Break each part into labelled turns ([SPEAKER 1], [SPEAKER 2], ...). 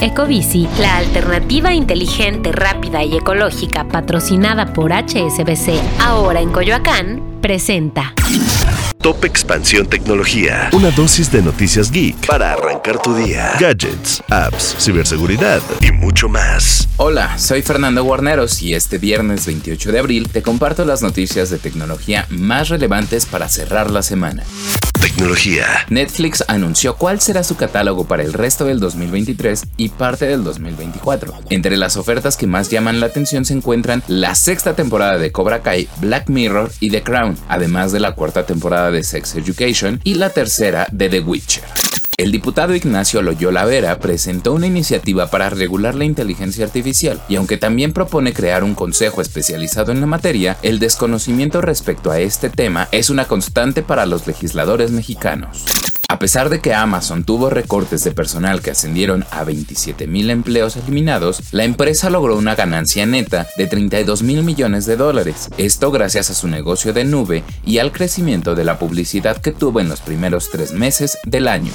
[SPEAKER 1] Ecobici, la alternativa inteligente, rápida y ecológica patrocinada por HSBC, ahora en Coyoacán, presenta.
[SPEAKER 2] Top Expansión Tecnología. Una dosis de noticias geek para arrancar tu día. Gadgets, apps, ciberseguridad y mucho más.
[SPEAKER 3] Hola, soy Fernando Guarneros y este viernes 28 de abril te comparto las noticias de tecnología más relevantes para cerrar la semana.
[SPEAKER 2] Tecnología.
[SPEAKER 3] Netflix anunció cuál será su catálogo para el resto del 2023 y parte del 2024. Entre las ofertas que más llaman la atención se encuentran la sexta temporada de Cobra Kai, Black Mirror y The Crown, además de la cuarta temporada de Sex Education y la tercera de The Witcher. El diputado Ignacio Loyola Vera presentó una iniciativa para regular la inteligencia artificial y aunque también propone crear un consejo especializado en la materia, el desconocimiento respecto a este tema es una constante para los legisladores mexicanos. A pesar de que Amazon tuvo recortes de personal que ascendieron a 27 mil empleos eliminados, la empresa logró una ganancia neta de 32 mil millones de dólares. Esto gracias a su negocio de nube y al crecimiento de la publicidad que tuvo en los primeros tres meses del año.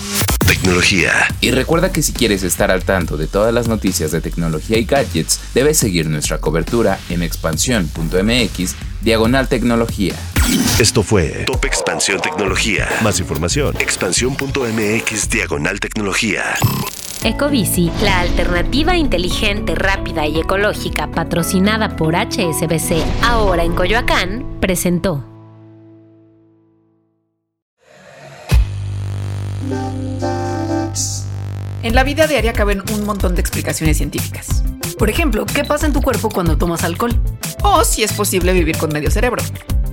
[SPEAKER 2] Tecnología.
[SPEAKER 3] Y recuerda que si quieres estar al tanto de todas las noticias de tecnología y gadgets, debes seguir nuestra cobertura en expansión.mx diagonal tecnología.
[SPEAKER 2] Esto fue Top Expansión Tecnología. Más información. Expansión.mx diagonal tecnología.
[SPEAKER 1] Ecobici, la alternativa inteligente, rápida y ecológica patrocinada por HSBC, ahora en Coyoacán, presentó.
[SPEAKER 4] En la vida diaria caben un montón de explicaciones científicas.
[SPEAKER 5] Por ejemplo, ¿qué pasa en tu cuerpo cuando tomas alcohol?
[SPEAKER 4] O si es posible vivir con medio cerebro.